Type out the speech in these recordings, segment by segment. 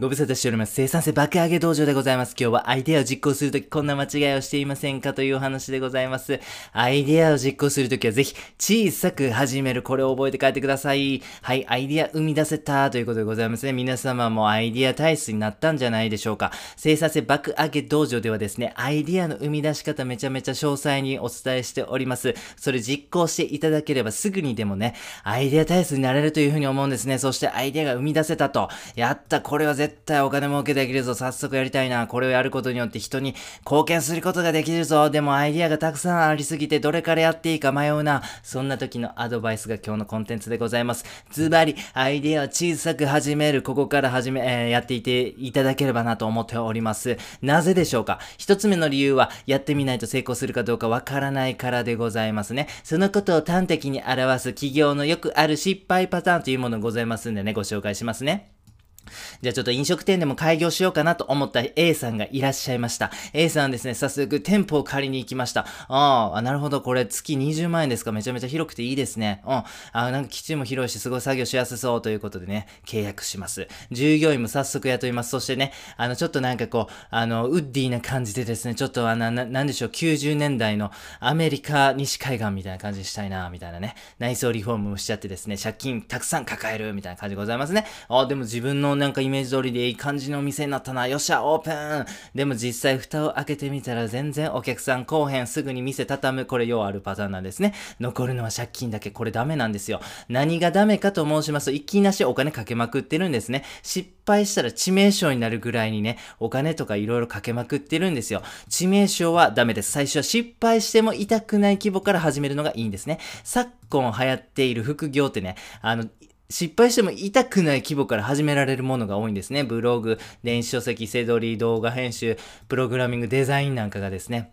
ご無沙汰しております。生産性爆上げ道場でございます。今日はアイデアを実行するときこんな間違いをしていませんかというお話でございます。アイデアを実行するときはぜひ小さく始める。これを覚えて帰ってください。はい、アイデア生み出せたということでございますね。皆様もアイデア体質になったんじゃないでしょうか。生産性爆上げ道場ではですね、アイデアの生み出し方めちゃめちゃ詳細にお伝えしております。それ実行していただければすぐにでもね、アイデア体質になれるというふうに思うんですね。そしてアイデアが生み出せたと。やった、これは絶対絶対お金儲けできるぞ。早速やりたいな。これをやることによって人に貢献することができるぞ。でもアイディアがたくさんありすぎてどれからやっていいか迷うな。そんな時のアドバイスが今日のコンテンツでございます。ズバリ、アイディアを小さく始める。ここから始め、えー、やっていていただければなと思っております。なぜでしょうか？一つ目の理由は、やってみないと成功するかどうかわからないからでございますね。そのことを端的に表す企業のよくある失敗パターンというものございますんでね、ご紹介しますね。じゃあちょっと飲食店でも開業しようかなと思った A さんがいらっしゃいました。A さんですね、早速店舗を借りに行きました。ああ、なるほど、これ月20万円ですか？めちゃめちゃ広くていいですね。うん。あなんか基地も広いし、すごい作業しやすそうということでね、契約します。従業員も早速雇います。そしてね、あの、ちょっとなんかこう、あの、ウッディな感じでですね、ちょっとあの、な、んでしょう、90年代のアメリカ西海岸みたいな感じにしたいな、みたいなね。内装リフォームもしちゃってですね、借金たくさん抱える、みたいな感じでございますね。あでも自分のなんかイメージ通りでいい感じのお店になったな。よっしゃ、オープンでも実際蓋を開けてみたら全然お客さん来おへん。すぐに店畳む。これようあるパターンなんですね。残るのは借金だけ。これダメなんですよ。何がダメかと申しますと、いきなしお金かけまくってるんですね。失敗したら致命傷になるぐらいにね、お金とか色々かけまくってるんですよ。致命傷はダメです。最初は失敗しても痛くない規模から始めるのがいいんですね。昨今流行っている副業ってね、あの、失敗しても痛くない規模から始められるものが多いんですね。ブログ、電子書籍、セドリ、動画編集、プログラミング、デザインなんかがですね。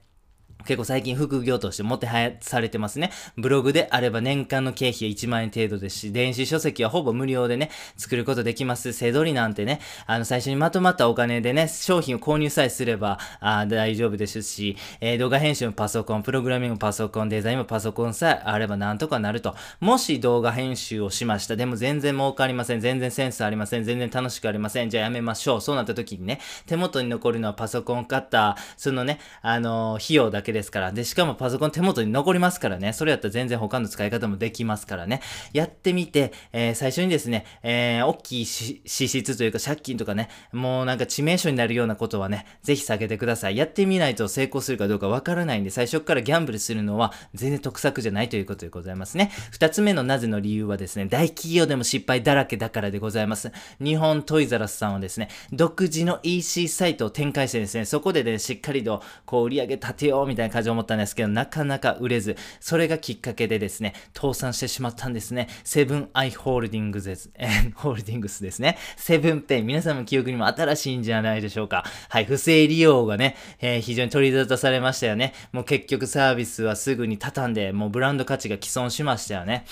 結構最近副業としてもてはやされてますね。ブログであれば年間の経費は1万円程度ですし、電子書籍はほぼ無料でね、作ることできます。せどりなんてね、あの、最初にまとまったお金でね、商品を購入さえすれば、あ大丈夫ですし、えー、動画編集もパソコン、プログラミングもパソコン、デザインもパソコンさえあればなんとかなると。もし動画編集をしました。でも全然儲かりません。全然センスありません。全然楽しくありません。じゃあやめましょう。そうなった時にね、手元に残るのはパソコン買った、そのね、あのー、費用だけでですから。で、しかもパソコン手元に残りますからね。それやったら全然他の使い方もできますからね。やってみて、えー、最初にですね、えー、大きい支出というか借金とかね、もうなんか致命傷になるようなことはね、ぜひ避けてください。やってみないと成功するかどうかわからないんで、最初からギャンブルするのは全然得策じゃないということでございますね。二つ目のなぜの理由はですね、大企業でも失敗だらけだからでございます。日本トイザラスさんはですね、独自の EC サイトを展開してですね、そこでね、しっかりとこう売り上げ立てようみたいな感じを思ったんですけど、なかなか売れず、それがきっかけでですね、倒産してしまったんですね。セブンアイホールディングスです。えホールディングスですね。セブンペイン。皆さんの記憶にも新しいんじゃないでしょうか。はい、不正利用がね、えー、非常に取り沙汰されましたよね。もう結局サービスはすぐに畳んで、もうブランド価値が毀損しましたよね。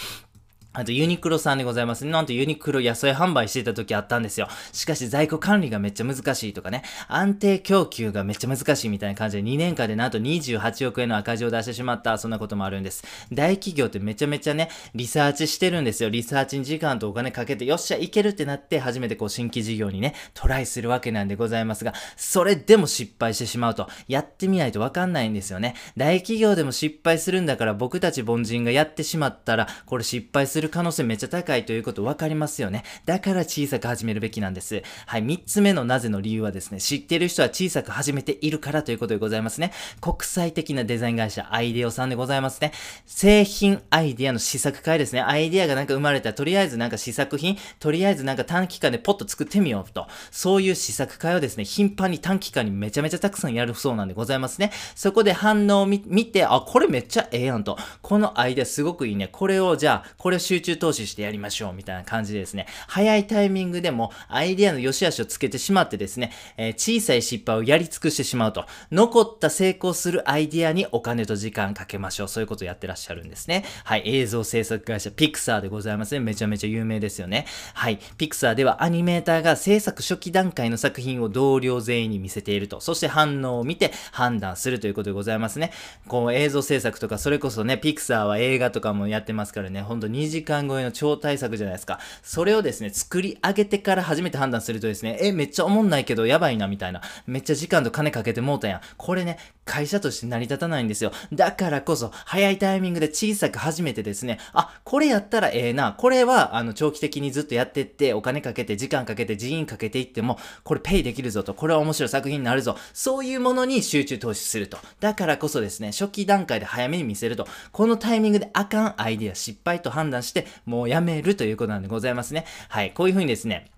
あとユニクロさんでございます。なんとユニクロ野菜販売してた時あったんですよ。しかし在庫管理がめっちゃ難しいとかね、安定供給がめっちゃ難しいみたいな感じで2年間でなんと28億円の赤字を出してしまった、そんなこともあるんです。大企業ってめちゃめちゃね、リサーチしてるんですよ。リサーチに時間とお金かけて、よっしゃ、いけるってなって初めてこう新規事業にね、トライするわけなんでございますが、それでも失敗してしまうと、やってみないとわかんないんですよね。大企業でも失敗するんだから僕たち凡人がやってしまったら、これ失敗するる可能性めっちゃ高いということ分かりますよね。だから小さく始めるべきなんです。はい、3つ目のなぜの理由はですね、知ってる人は小さく始めているからということでございますね。国際的なデザイン会社アイデオさんでございますね。製品アイデアの試作会ですね。アイデアがなんか生まれたら、とりあえずなんか試作品、とりあえずなんか短期間でポッと作ってみようと。そういう試作会をですね、頻繁に短期間にめちゃめちゃたくさんやるそうなんでございますね。そこで反応を見て、あ、これめっちゃええやんと。このアイデアすごくいいね。これをじゃあ、これを集中投資してやりましょうみたいな感じでですね、早いタイミングでもアイデアの良し悪しをつけてしまってですね、えー、小さい失敗をやり尽くしてしまうと、残った成功するアイデアにお金と時間かけましょう。そういうことをやってらっしゃるんですね。はい、映像制作会社ピクサーでございますね。めちゃめちゃ有名ですよね。はい、ピクサーではアニメーターが制作初期段階の作品を同僚全員に見せていると、そして反応を見て判断するということでございますね。こう映像制作とか、それこそね、ピクサーは映画とかもやってますからね、ほんと2時間超えの超大作じゃないですか。それをですね、作り上げてから初めて判断するとですね、え、めっちゃおもんないけどやばいなみたいな。めっちゃ時間と金かけてもうたやん。これね、会社として成り立たないんですよ。だからこそ、早いタイミングで小さく始めてですね、あ、これやったらええな。これは、あの、長期的にずっとやってって、お金かけて、時間かけて、人員かけていっても、これペイできるぞと。これは面白い作品になるぞ。そういうものに集中投資すると。だからこそですね、初期段階で早めに見せると。このタイミングであかんアイディア、失敗と判断して、もうやめるということなんでございますね。はい。こういうふうにですね、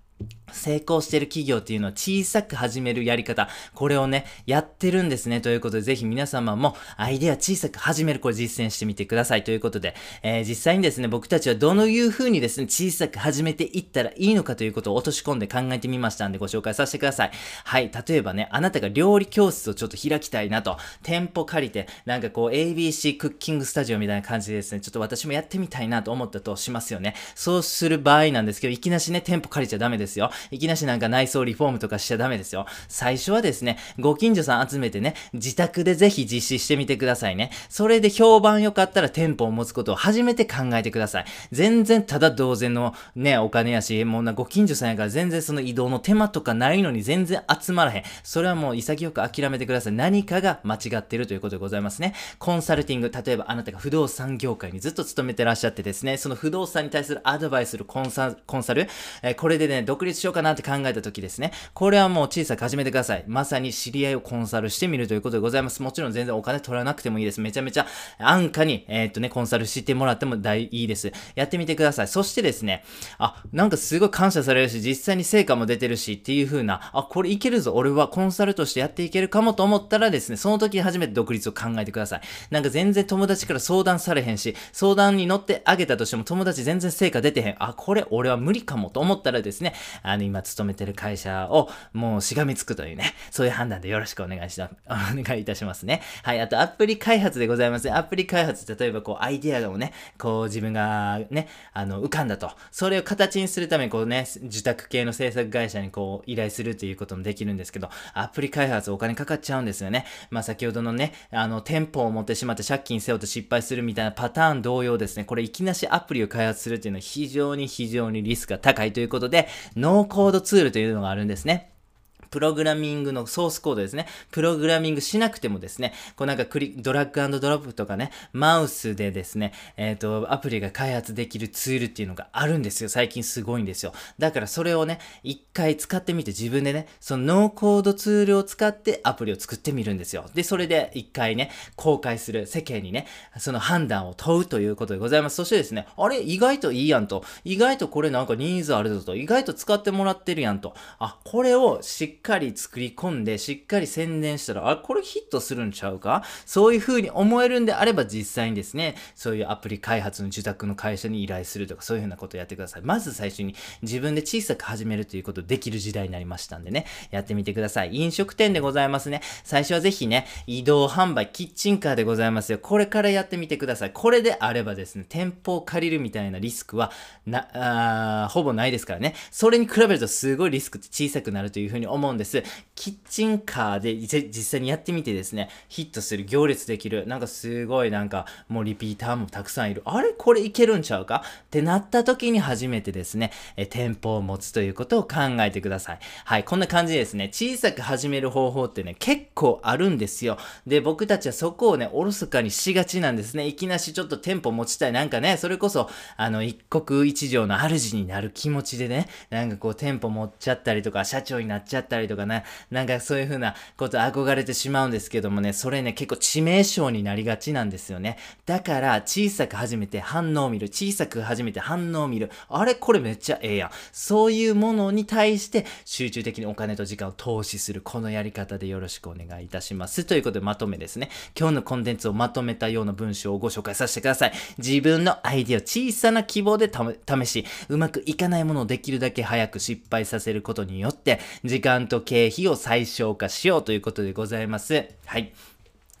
成功してる企業っていうのは小さく始めるやり方。これをね、やってるんですね。ということで、ぜひ皆様もアイデア小さく始める、これ実践してみてください。ということで、えー、実際にですね、僕たちはどのいう風にですね、小さく始めていったらいいのかということを落とし込んで考えてみましたんで、ご紹介させてください。はい。例えばね、あなたが料理教室をちょっと開きたいなと、店舗借りて、なんかこう、ABC クッキングスタジオみたいな感じでですね、ちょっと私もやってみたいなと思ったとしますよね。そうする場合なんですけど、いきなしね、店舗借りちゃダメですよ。いきなしなんか内装リフォームとかしちゃダメですよ。最初はですね、ご近所さん集めてね、自宅でぜひ実施してみてくださいね。それで評判良かったら店舗を持つことを初めて考えてください。全然ただ同然のね、お金やし、もうなご近所さんやから全然その移動の手間とかないのに全然集まらへん。それはもう潔く諦めてください。何かが間違ってるということでございますね。コンサルティング、例えばあなたが不動産業界にずっと勤めてらっしゃってですね、その不動産に対するアドバイスするコンサルコンサル、えー、これでね、独立ようかなって考えた時ですね。これはもう小さく始めてください。まさに知り合いをコンサルしてみるということでございます。もちろん全然お金取らなくてもいいです。めちゃめちゃ安価に、えー、っとね、コンサルしてもらっても大いいです。やってみてください。そしてですね、あ、なんかすごい感謝されるし、実際に成果も出てるしっていう風な、あ、これいけるぞ。俺はコンサルとしてやっていけるかもと思ったらですね、その時初めて独立を考えてください。なんか全然友達から相談されへんし、相談に乗ってあげたとしても友達全然成果出てへん。あ、これ俺は無理かもと思ったらですね、あの今勤めてる会社をもうしがみつくというね、そういう判断でよろしくお願いし、お願いいたしますね。はい、あとアプリ開発でございます。アプリ開発、例えばこうアイデアをね、こう自分がね、あの、浮かんだと。それを形にするためにこうね、受託系の制作会社にこう依頼するということもできるんですけど、アプリ開発お金かかっちゃうんですよね。まあ先ほどのね、あの、店舗を持ってしまって借金背負って失敗するみたいなパターン同様ですね、これいきなしアプリを開発するっていうのは非常に非常にリスクが高いということで、ノーコードツールというのがあるんですね。プログラミングのソースコードですね。プログラミングしなくてもですね、こうなんかクリドラッグドロップとかね、マウスでですね、えっ、ー、と、アプリが開発できるツールっていうのがあるんですよ。最近すごいんですよ。だからそれをね、一回使ってみて自分でね、そのノーコードツールを使ってアプリを作ってみるんですよ。で、それで一回ね、公開する世間にね、その判断を問うということでございます。そしてですね、あれ？意外といいやんと。意外とこれなんかニーズあるぞと。意外と使ってもらってるやんと。あ、これをしっっかり作り込んで、しっかり宣伝したら、あ、これヒットするんちゃうか？そういう風に思えるんであれば、実際にですね、そういうアプリ開発の受託の会社に依頼するとか、そういう風なことをやってください。まず最初に自分で小さく始めるということできる時代になりましたんでね、やってみてください。飲食店でございますね。最初はぜひね、移動販売、キッチンカーでございますよ。これからやってみてください。これであればですね、店舗を借りるみたいなリスクは、な、あほぼないですからね。それに比べるとすごいリスクって小さくなるという風に思ううんです。キッチンカーで実際にやってみてですね、ヒットする、行列できる、なんかすごいなんかもうリピーターもたくさんいる。あれ？これいけるんちゃうか？ってなった時に初めてですね、え店舗を持つということを考えてください。はい、こんな感じでですね、小さく始める方法ってね、結構あるんですよ。で、僕たちはそこをね、おろそかにしがちなんですね。いきなしちょっと店舗持ちたい。なんかね、それこそ、あの、一国一城の主になる気持ちでね、なんかこう店舗持っちゃったりとか、社長になっちゃったりりとかね、なんかそういう風なこと憧れてしまうんですけどもね、それね、結構致命傷になりがちなんですよね。だから、小さく始めて反応を見る。小さく始めて反応を見る。あれこれめっちゃええやん。そういうものに対して集中的にお金と時間を投資する。このやり方でよろしくお願いいたします。ということでまとめですね。今日のコンテンツをまとめたような文章をご紹介させてください。自分のアイディアを小さな希望で試し、うまくいかないものをできるだけ早く失敗させることによって、時間と経費を最小化しようということでございます。はい。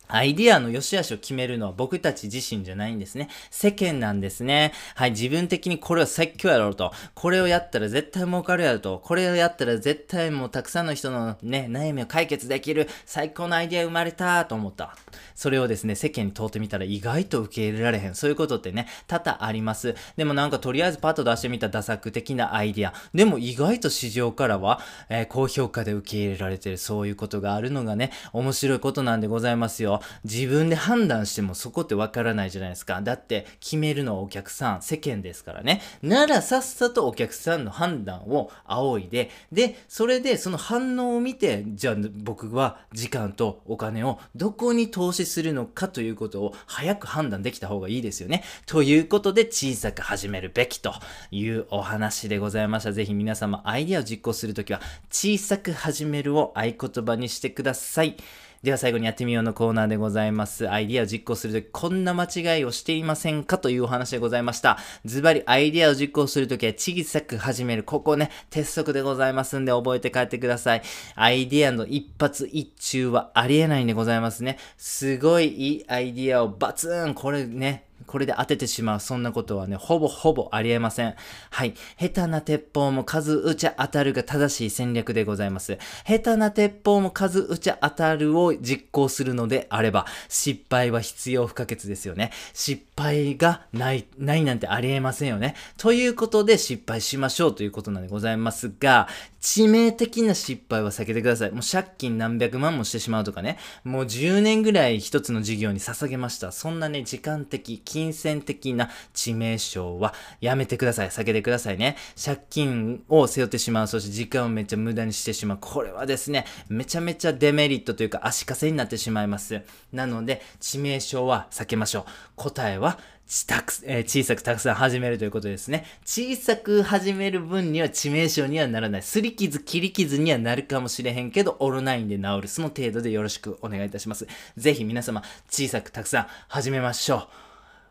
アイディアの良し悪しを決めるのは僕たち自身じゃないんですね。世間なんですね。はい、自分的にこれは最強やろうと。これをやったら絶対儲かるやろと。これをやったら絶対もうたくさんの人のね、悩みを解決できる最高のアイディア生まれたと思った。それをですね、世間に通ってみたら意外と受け入れられへん。そういうことってね、多々あります。でもなんかとりあえずパッと出してみた打作的なアイディア。でも意外と市場からは、えー、高評価で受け入れられてる。そういうことがあるのがね、面白いことなんでございますよ。自分で判断してもそこってわからないじゃないですか。だって決めるのはお客さん、世間ですからね。ならさっさとお客さんの判断を仰いで、で、それでその反応を見て、じゃあ僕は時間とお金をどこに投資するのかということを早く判断できた方がいいですよね。ということで小さく始めるべきというお話でございました。ぜひ皆様アイデアを実行するときは小さく始めるを合言葉にしてください。では最後にやってみようのコーナーでございます。アイディアを実行するとき、こんな間違いをしていませんかというお話でございました。ズバリアイディアを実行するときは小さく始める。ここね、鉄則でございますんで覚えて帰ってください。アイディアの一発一中はありえないんでございますね。すごいいいアイディアをバツンこれね、これで当ててしまう。そんなことはね、ほぼほぼありえません。はい。下手な鉄砲も数打ち当たるが正しい戦略でございます。下手な鉄砲も数打ち当たるを実行するのであれば、失敗は必要不可欠ですよね。失敗がない、ないなんてありえませんよね。ということで失敗しましょうということなんでございますが、致命的な失敗は避けてください。もう借金何百万もしてしまうとかね。もう10年ぐらい一つの事業に捧げました。そんなね、時間的、金銭的な致命傷はやめてください。避けてくださいね。借金を背負ってしまう。そして時間をめっちゃ無駄にしてしまう。これはですね、めちゃめちゃデメリットというか足かせになってしまいます。なので、致命傷は避けましょう。答えはたく、えー、小さくたくさん始めるということですね。小さく始める分には致命傷にはならない。すり傷、切り傷にはなるかもしれへんけど、オロナインで治る。その程度でよろしくお願いいたします。ぜひ皆様、小さくたくさん始めましょう。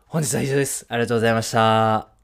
本日は以上です。ありがとうございました。